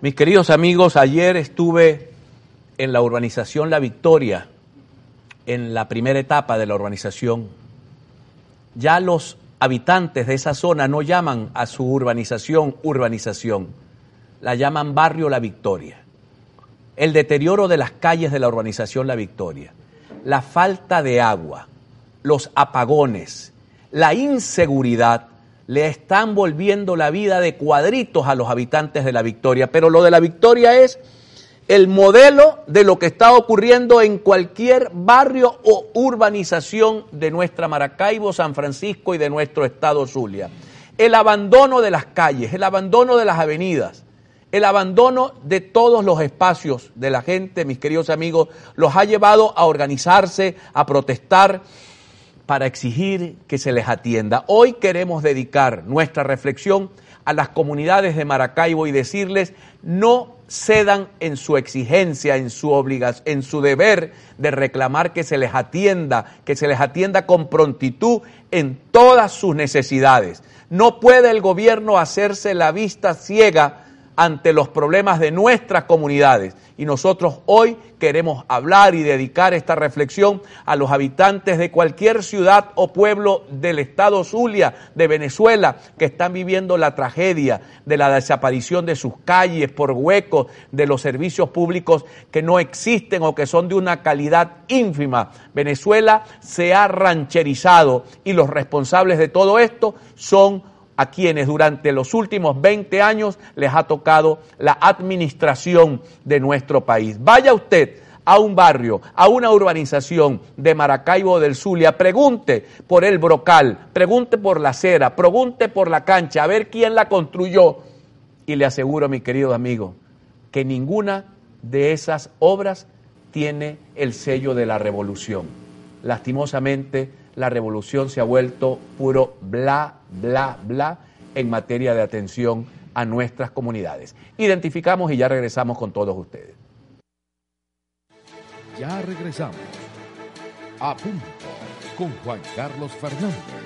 Mis queridos amigos, ayer estuve en la urbanización La Victoria, en la primera etapa de la urbanización. Ya los habitantes de esa zona no llaman a su urbanización urbanización, la llaman barrio La Victoria. El deterioro de las calles de la urbanización La Victoria, la falta de agua, los apagones, la inseguridad le están volviendo la vida de cuadritos a los habitantes de la Victoria. Pero lo de la Victoria es el modelo de lo que está ocurriendo en cualquier barrio o urbanización de nuestra Maracaibo, San Francisco y de nuestro estado Zulia. El abandono de las calles, el abandono de las avenidas, el abandono de todos los espacios de la gente, mis queridos amigos, los ha llevado a organizarse, a protestar para exigir que se les atienda. Hoy queremos dedicar nuestra reflexión a las comunidades de Maracaibo y decirles no cedan en su exigencia, en su obligación, en su deber de reclamar que se les atienda, que se les atienda con prontitud en todas sus necesidades. No puede el gobierno hacerse la vista ciega ante los problemas de nuestras comunidades. Y nosotros hoy queremos hablar y dedicar esta reflexión a los habitantes de cualquier ciudad o pueblo del estado Zulia, de Venezuela, que están viviendo la tragedia de la desaparición de sus calles por huecos, de los servicios públicos que no existen o que son de una calidad ínfima. Venezuela se ha rancherizado y los responsables de todo esto son a quienes durante los últimos 20 años les ha tocado la administración de nuestro país. Vaya usted a un barrio, a una urbanización de Maracaibo del Zulia, pregunte por el brocal, pregunte por la acera, pregunte por la cancha, a ver quién la construyó. Y le aseguro, mi querido amigo, que ninguna de esas obras tiene el sello de la revolución. Lastimosamente, la revolución se ha vuelto puro bla, bla, bla en materia de atención a nuestras comunidades. Identificamos y ya regresamos con todos ustedes. Ya regresamos. A punto con Juan Carlos Fernández.